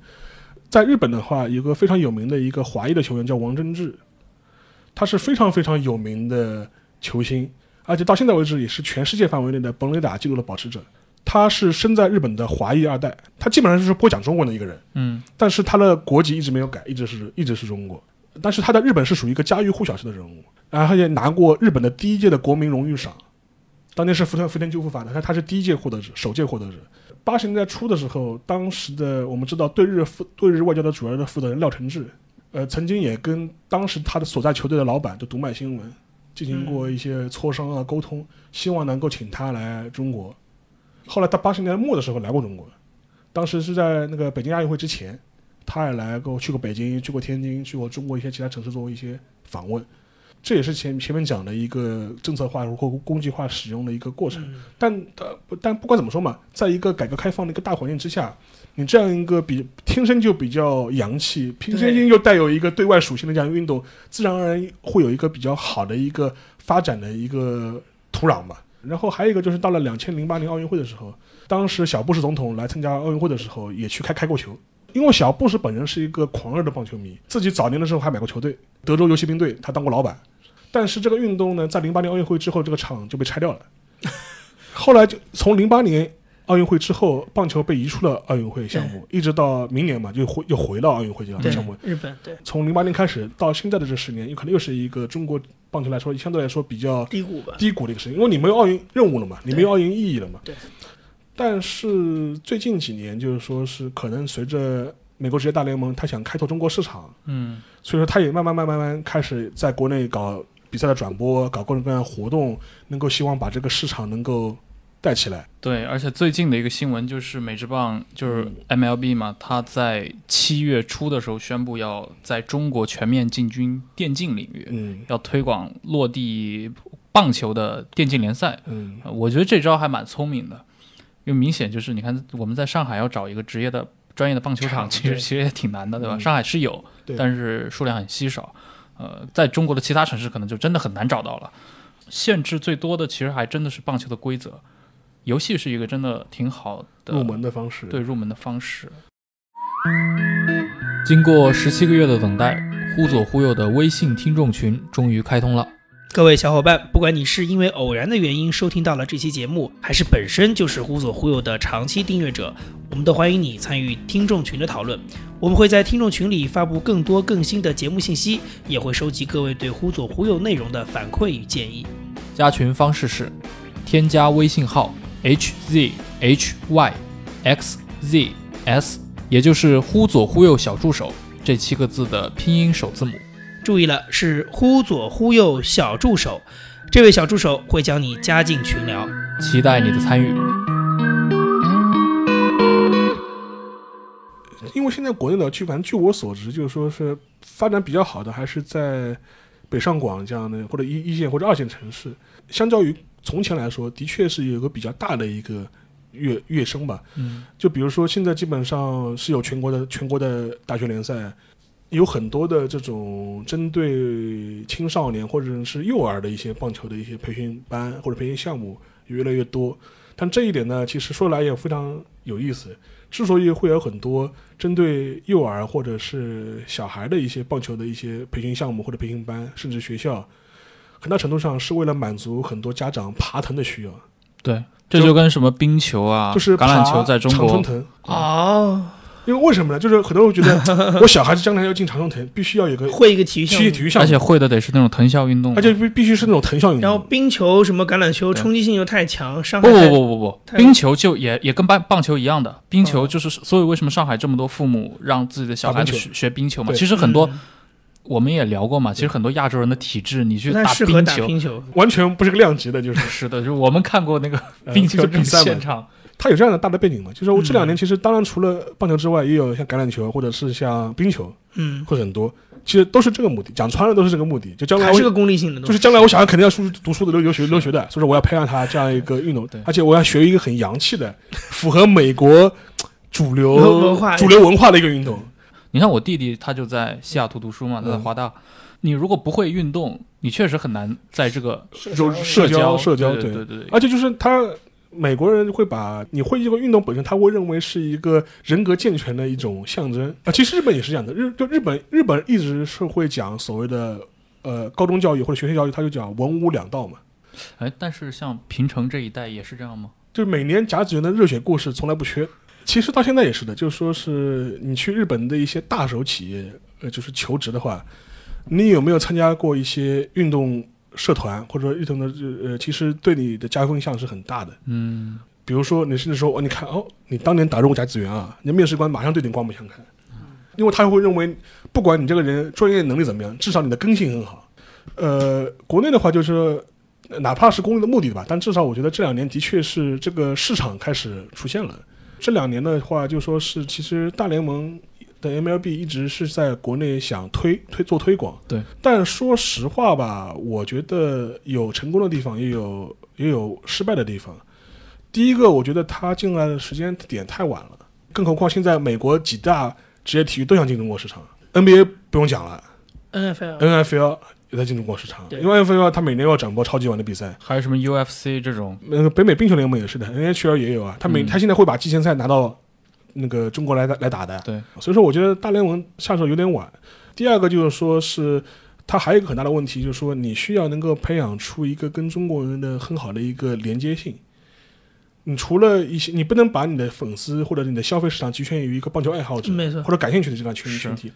在日本的话，有个非常有名的一个华裔的球员叫王贞治，他是非常非常有名的球星，而且到现在为止也是全世界范围内的本垒打记录的保持者。他是生在日本的华裔二代，他基本上就是不会讲中文的一个人，嗯，但是他的国籍一直没有改，一直是一直是中国。但是他在日本是属于一个家喻户晓式的人物，然后也拿过日本的第一届的国民荣誉赏，当年是福田福田赳夫发的，他他是第一届获得者，首届获得者。八十年代初的时候，当时的我们知道对日负对日外交的主要的负责人廖承志，呃，曾经也跟当时他的所在球队的老板就读卖新闻进行过一些磋商啊沟通，希望能够请他来中国。后来到八十年代末的时候来过中国，当时是在那个北京亚运会之前，他也来过去过北京，去过天津，去过中国一些其他城市做过一些访问。这也是前前面讲的一个政策化或工具化使用的一个过程。但呃，不但不管怎么说嘛，在一个改革开放的一个大环境之下，你这样一个比天生就比较洋气，天生又带有一个对外属性的这样一个运动，自然而然会有一个比较好的一个发展的一个土壤吧。然后还有一个就是到了两千零八年奥运会的时候，当时小布什总统来参加奥运会的时候，也去开开过球。因为小布什本人是一个狂热的棒球迷，自己早年的时候还买过球队，德州游骑兵队，他当过老板。但是这个运动呢，在零八年奥运会之后，这个场就被拆掉了。<laughs> 后来就从零八年奥运会之后，棒球被移出了奥运会项目，一直到明年嘛，就回又回到奥运会这样的项目。日本对从零八年开始到现在的这十年，有可能又是一个中国棒球来说相对来说比较低谷吧，低谷的一个事情，因为你没有奥运任务了嘛，你没有奥运意义了嘛。对。但是最近几年，就是说是可能随着美国职业大联盟，他想开拓中国市场，嗯，所以说他也慢慢慢慢慢慢开始在国内搞比赛的转播，搞各种各样的活动，能够希望把这个市场能够带起来。对，而且最近的一个新闻就是美职棒就是嗯 MLB 嘛，他在七月初的时候宣布要在中国全面进军电竞领域，嗯要推广落地棒球的电竞联赛。嗯呃我觉得这招还蛮聪明的，因为明显就是你看我们在上海要找一个职业的专业的棒球场，其实其实也挺难的，对吧？嗯上海是有，但是数量很稀少。呃，在中国的其他城市可能就真的很难找到了。限制最多的其实还真的是棒球的规则，游戏是一个真的挺好的入门的方式。对入门的方式。经过十七个月的等待，忽左忽右的微信听众群终于开通了。各位小伙伴，不管你是因为偶然的原因收听到了这期节目，还是本身就是忽左忽右的长期订阅者，我们都欢迎你参与听众群的讨论。我们会在听众群里发布更多更新的节目信息，也会收集各位对忽左忽右内容的反馈与建议。加群方式是添加微信号 h z h y x z s，也就是忽左忽右小助手这七个字的拼音首字母。注意了，是忽左忽右小助手，这位小助手会将你加进群聊。期待你的参与。因为现在国内的剧，反正据我所知，就是说是发展比较好的，还是在北上广这样的或者一一线或者二线城市。相较于从前来说，的确是有个比较大的一个跃跃升吧。嗯，就比如说现在基本上是有全国的全国的大学联赛，有很多的这种针对青少年或者是幼儿的一些棒球的一些培训班或者培训项目越来越多。但这一点呢，其实说来也非常有意思。之所以会有很多针对幼儿或者是小孩的一些棒球的一些培训项目或者培训班，甚至学校，很大程度上是为了满足很多家长爬藤的需要，对，这就跟什么冰球啊、就是橄榄球在中国，长春藤。哦，因为为什么呢？就是很多人会觉得 <laughs> 我小孩子将来要进长春藤，必须要有个会一个体育项目体育体育项目，而且会的得是那种藤校运动，而且必必须是那种藤校运动然后。冰球、什么橄榄球冲击性又太强，伤不害太不不不不，冰球就也也跟棒棒球一样的，冰嗯球就是所以为什么上海这么多父母让自己的小孩子学学冰球嘛？其实很多嗯我们也聊过嘛，其实很多亚洲人的体质，你去打冰球，冰球。完全不是个量级的，就是是的，就是我们看过那个呃 <laughs> 冰球比赛嘛现场，它有这样的大的背景嘛。就是我这两嗯年其实当然除了棒球之外，也有像橄榄球或者是像冰球嗯，会很多，其实都是这个目的，讲穿了都是这个目的，就将来还是个功利性的。就是将来我小孩肯定要出去读书的留留学留学的，所以说我要培养他这样一个运动，而且我要学一个很洋气的，符合美国主流文化主流文化的一个运动。你看我弟弟他就在西雅图读书嘛，他在嗯华大。你如果不会运动，你确实很难在这个就社交社交对对对对对，而且就是他美国人会把你会这个运动本身，他会认为是一个人格健全的一种象征啊。其实日本也是这样的，日就日本日本一直是会讲所谓的呃高中教育或者学校教育，他就讲文武两道嘛。哎，但是像平成这一代也是这样吗？就是每年甲子园的热血故事从来不缺。其实到现在也是的，就是说是你去日本的一些大手企业，呃，就是求职的话，你有没有参加过一些运动社团或者说运动的呃，其实对你的加分项是很大的。嗯，比如说，你甚至说，哦，你看，哦，你当年打入过甲子园啊，你的面试官马上对你刮目相看，因为他会认为，不管你这个人专业能力怎么样，至少你的根性很好。呃，国内的话就是，呃哪怕是公益的目的吧，但至少我觉得这两年的确是这个市场开始出现了。这两年的话，就说是其实大联盟的 MLB 一直是在国内想推推做推广，对。但说实话吧，我觉得有成功的地方，也有也有失败的地方。第一个，我觉得他进来的时间点太晚了，更何况现在美国几大职业体育都想进中国市场，NBA 不用讲了 NFL，NFL 也在进中国市场，对。因为 NFL 它每年要转播超级碗的比赛，还有什么 UFC 这种，那个北美冰球联盟也是的，NHL 也有啊，他每、嗯。他现在会把季前赛拿到那个中国来来打的，对，所以说我觉得大联盟下手有点晚。第二个就是说是它还有一个很大的问题，就是说你需要能够培养出一个跟中国人的很好的一个连接性。你除了一些，你不能把你的粉丝或者你的消费市场局限于一个棒球爱好者或者感兴趣的这样群群体。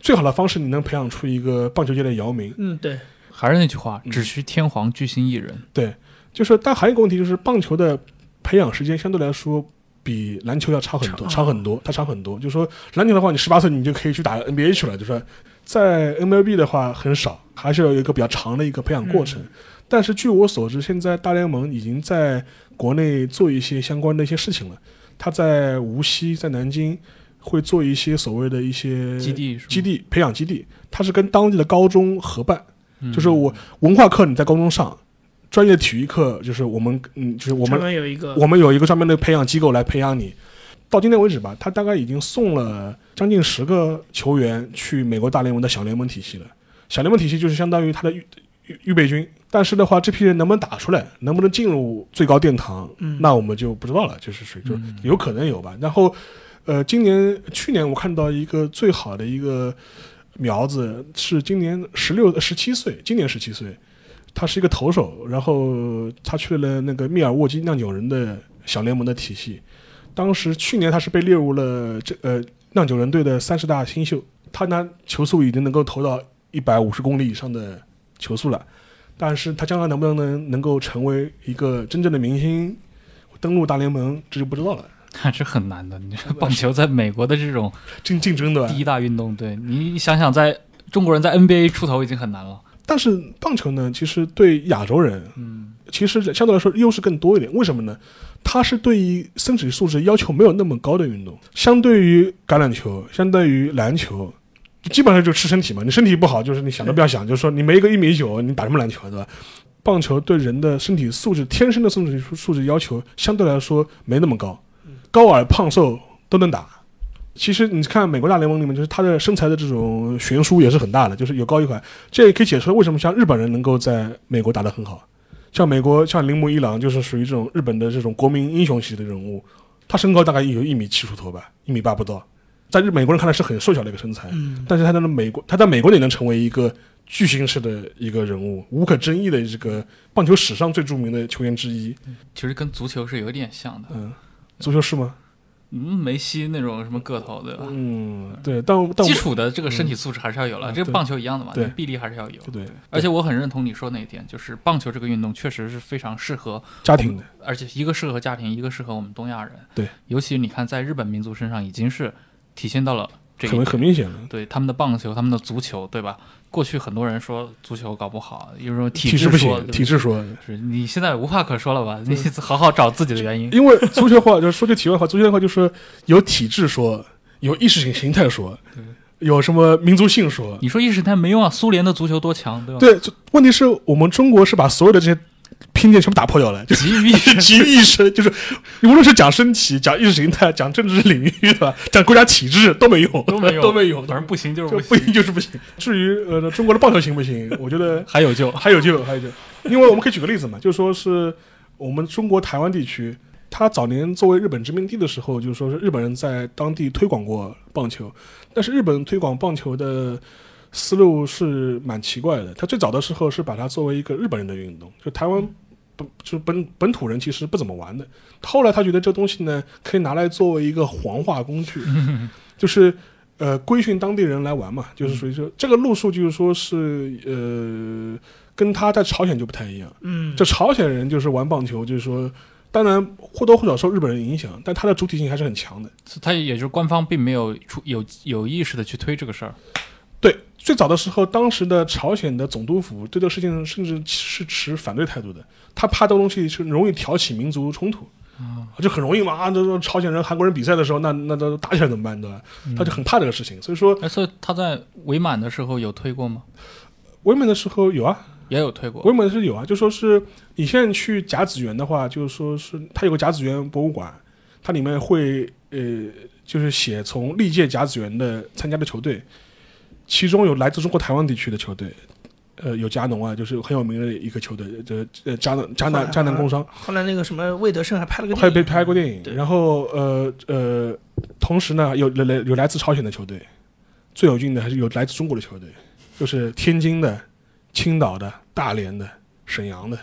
最好的方式，你能培养出一个棒球界的姚明。嗯，对，还是那句话，嗯只需天皇巨星一人。对，就是，但还有一个问题就是，棒球的培养时间相对来说比篮球要长很多，长长很多，它长很多。就是说，篮球的话，你十八岁你就可以去打 NBA 去了，就是说在 MLB 的话很少，还是有一个比较长的一个培养过程。但是据我所知，现在大联盟已经在国内做一些相关的一些事情了。他在无锡、在南京会做一些所谓的一些基地基地培养基地，它是跟当地的高中合办。嗯就是我文化课你在高中上，专业体育课就是我们嗯，就是我专们门有一个我们有一个专门的培养机构来培养你。到今天为止吧，他大概已经送了将近十个球员去美国大联盟的小联盟体系了。小联盟体系就是相当于他的预预预备军，但是的话，这批人能不能打出来，能不能进入最高殿堂，嗯那我们就不知道了。就是属于就嗯有可能有吧。然后，呃，今年去年我看到一个最好的一个苗子是今年十六十七岁，今年十七岁，他是一个投手，然后他去了那个密尔沃基酿酒人的小联盟的体系。当时去年他是被列入了这呃酿酒人队的三十大新秀，他呢球速已经能够投到一百五十公里以上的球速了，但是他将来能不能能够成为一个真正的明星，登陆大联盟，这就不知道了。还是很难的。你说棒球在美国的这种竞竞争的，第一大运动，对你想想，在中国人在 NBA 出头已经很难了。但是棒球呢，其实对亚洲人，嗯，其实相对来说优势更多一点。为什么呢？它是对于身体素质要求没有那么高的运动，相对于橄榄球，相对于篮球，基本上就吃身体嘛。你身体不好，就是你想都不要想，就是说你没一个一米九，你打什么篮球啊，对吧？棒球对人的身体素质、天生的身体素素质要求相对来说没那么高，高矮胖瘦都能打。其实你看美国大联盟里面，就是他的身材的这种悬殊也是很大的，就是有高有矮。这也可以解释为什么像日本人能够在美国打得很好。像美国像铃木一朗就是属于这种日本的这种国民英雄级的人物，他身高大概有一米七出头吧，一米八不到，在日美国人看来是很瘦小的一个身材，嗯，但是他在那美国，他在美国也能成为一个巨星式的一个人物，无可争议的这个棒球史上最著名的球员之一。其实跟足球是有点像的，嗯，足球是吗？嗯，梅西那种什么个头，对吧？嗯，对，但但基础的这个身体素质还是要有了，嗯这个棒球一样的嘛，对臂力还是要有。对对，而且我很认同你说那一点，就是棒球这个运动确实是非常适合，家庭的，而且一个适合家庭，一个适合我们东亚人。对，尤其你看在日本民族身上已经是体现到了这一很。很明显了。对他们的棒球，他们的足球，对吧？过去很多人说足球搞不好，有时候体制说不行，体制说，是你现在无话可说了吧？你好好找自己的原因。因为足球话就是说句题外话，足球的话就是有体制说，有意识形形态说，有什么民族性说。你说意识形态没用啊，苏联的足球多强，对吧？对，就问题是我们中国是把所有的这些拼劲全部打破掉了，就是急于意识集于一身，就是无论是讲身体、讲意识形态、讲政治领域，对吧？讲国家体制都没用，都没用，都没用，反正不行就是就不不行，就是不行。至于呃中国的棒球行不行，我觉得还有救。还有救，还有救。因为我们可以举个例子嘛，就说是我们中国台湾地区，它早年作为日本殖民地的时候，就是说是日本人在当地推广过棒球，但是日本推广棒球的思路是蛮奇怪的。他最早的时候是把它作为一个日本人的运动，就台湾本就是本本土人其实不怎么玩的。后来他觉得这东西呢，可以拿来作为一个黄化工具，<laughs> 就是。呃，规训当地人来玩嘛，就是属于说这个路数，就是说是呃，跟他在朝鲜就不太一样。嗯，就朝鲜人就是玩棒球，就是说，当然或多或少受日本人影响，但他的主体性还是很强的。他也就是官方并没有出有有意识的去推这个事儿。对，最早的时候，当时的朝鲜的总督府对这个事情甚至是持反对态度的，他怕这个东西是容易挑起民族冲突。啊就很容易嘛，啊，这这朝鲜人、韩国人比赛的时候，那那都打起来怎么办，对吧？他就很怕这个事情，所以说哎，所以他在伪满的时候有推过吗？伪满的时候有啊，也有推过。伪满是有啊，就说是你现在去甲子园的话，就是说是它有个甲子园博物馆，它里面会呃，就是写从历届甲子园的参加的球队，其中有来自中国台湾地区的球队，呃，有加农啊，就是很有名的一个球队，这呃加南加南加南工商，后来那个什么魏德胜还拍了个电影还被拍过电影。然后呃呃，同时呢，有来有来自朝鲜的球队，最有劲的还是有来自中国的球队，就是天津的、青岛的、大连的、沈阳的。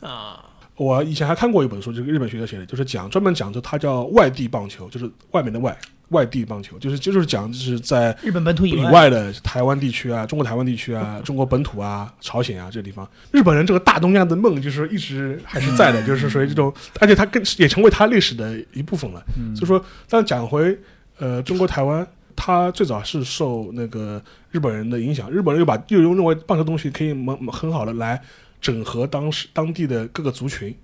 啊，我以前还看过一本书，就是日本学者写的，就是讲专门讲，就它叫外地棒球，就是外面的外，外地棒球，就是就是讲就是在日本本土以以外，的台湾地区啊，中国台湾地区啊，中国本土啊，朝鲜啊这个地方，日本人这个大东亚的梦就是一直还是在的，就是属于这种，而且它更也成为它历史的一部分了。嗯。所以说，但讲回呃中国台湾，它最早是受那个日本人的影响，日本人又把又认为棒球东西可以蛮很好的来整合当时当地的各个族群。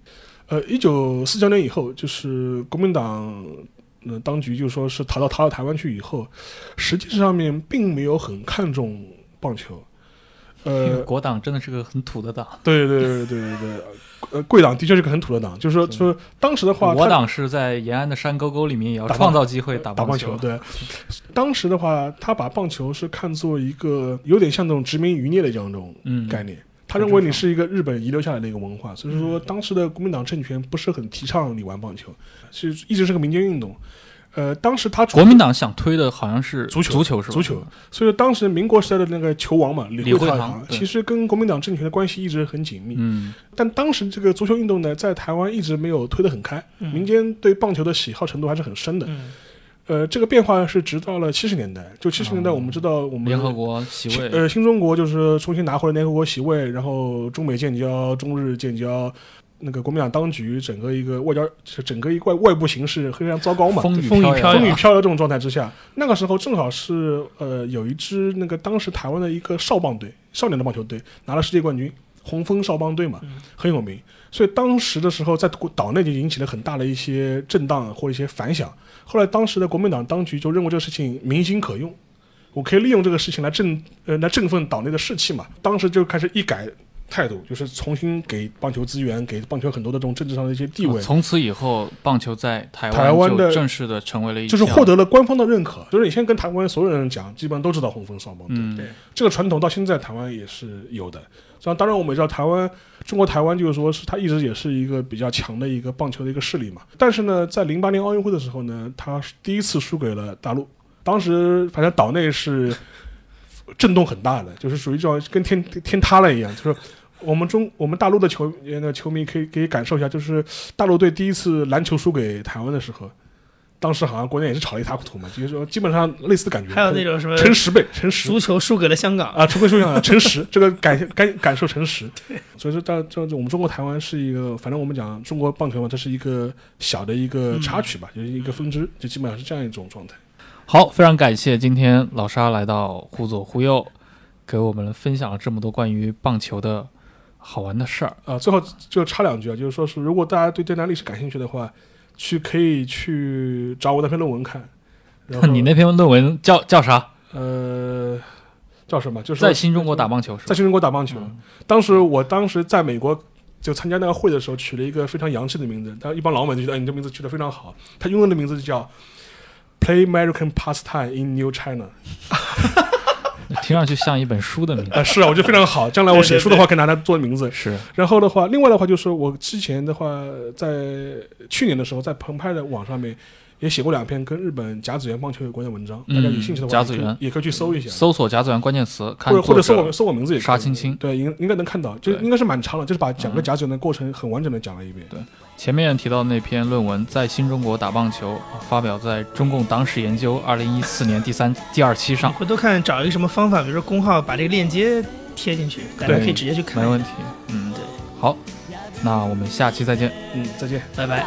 呃，一九四九年以后，就是国民党。呃，当局就说是逃到逃到台湾去以后，实际上面并没有很看重棒球，呃，<laughs> 国党真的是个很土的党，对 <laughs> 对对对对对，呃，贵党的确是个很土的党，就是说说当时的话，他我党是在延安的山沟沟里面也要创造机会打打棒球。对，当时的话，他把棒球是看作一个有点像那种殖民余孽的这样一种嗯，概念。他认为你是一个日本遗留下来的一个文化，所以说当时的国民党政权不是很提倡你玩棒球，是一直是个民间运动。呃，当时他国民党想推的好像是足球足球是吧？足球，所以说当时民国时代的那个球王嘛，李李惠堂其实跟国民党政权的关系一直很紧密。嗯，但当时这个足球运动呢，在台湾一直没有推得很开，嗯民间对棒球的喜好程度还是很深的。嗯呃，这个变化是直到了七十年代，就七十年代，哦我们知道我们联合国席位，呃新中国就是重新拿回了联合国席位，然后中美建交、中日建交，那个国民党当局整个一个外交，是整个一个外外部形势非常糟糕嘛，风雨风雨飘风雨飘摇这种状态之下，那个时候正好是呃有一支那个当时台湾的一个少棒队，少年的棒球队拿了世界冠军，红枫少棒队嘛，嗯很有名。所以当时的时候，在岛内就引起了很大的一些震荡或一些反响。后来当时的国民党当局就认为这个事情民心可用，我可以利用这个事情来振呃来振奋岛内的士气嘛。当时就开始一改态度，就是重新给棒球资源，给棒球很多的这种政治上的一些地位，从此以后，棒球在台台湾的就正式的成为了一就是获得了官方的认可。就是你现在跟台湾所有人讲，基本上都知道红枫双棒队。嗯对这个传统到现在台湾也是有的。像当然我们也知道台湾，中国台湾就是说是它一直也是一个比较强的一个棒球的一个势力嘛。但是呢，在零八年奥运会的时候呢，它是第一次输给了大陆。当时反正岛内是震动很大的，就是属于叫跟天天塌了一样，就是。我们中我们大陆的球呃那个球迷可以可以感受一下，就是大陆队第一次篮球输给台湾的时候，当时好像国内也是吵得一塌糊涂嘛，就是说基本上类似的感觉。还有那种什么乘十倍，乘十足球输给了香港，啊，除非说想诚实，这个感感 <laughs> 感受诚实。所以说到这我们中国台湾是一个，反正我们讲中国棒球嘛，这是一个小的一个插曲吧，就是一个分支，就基本上是这样一种状态。好，非常感谢今天老沙来到忽左忽右，给我们分享了这么多关于棒球的好玩的事儿。啊，最后就插两句啊，就是说是如果大家对这段历史感兴趣的话，去可以去找我那篇论文看。然后 <laughs> 你那篇论文叫叫啥？呃叫什么？就是在新中国打棒球？在新中国打棒球。嗯当时我当时在美国就参加那个会的时候，取了一个非常洋气的名字，但一帮老美就觉得，哎，你这名字取得非常好。他英文的名字就叫 Play American Pastime in New China。<laughs> <laughs> 听上去像一本书的名字。啊、是啊，我觉得非常好。将来我写书的话，可以拿它做名字。是，然后的话，另外的话就是我之前的话，在去年的时候，在澎湃的网上面也写过两篇跟日本甲子园棒球有关的文章，大家有兴趣的话，嗯甲子园也可以去搜一下。搜索甲子园关键词，看或者或者搜我搜我名字也可以沙青青对，应应该能看到，就应该是蛮长的，就是把整个嗯甲子园的过程很完整的讲了一遍。对前面提到那篇论文，在新中国打棒球，发表在中共党史研究二零一四年第三 <laughs> 第二期上，回头看找一个什么方法，比如说公号把这个链接贴进去，大家可以直接去看。没问题。嗯，对，好，那我们下期再见。嗯，再见。拜拜。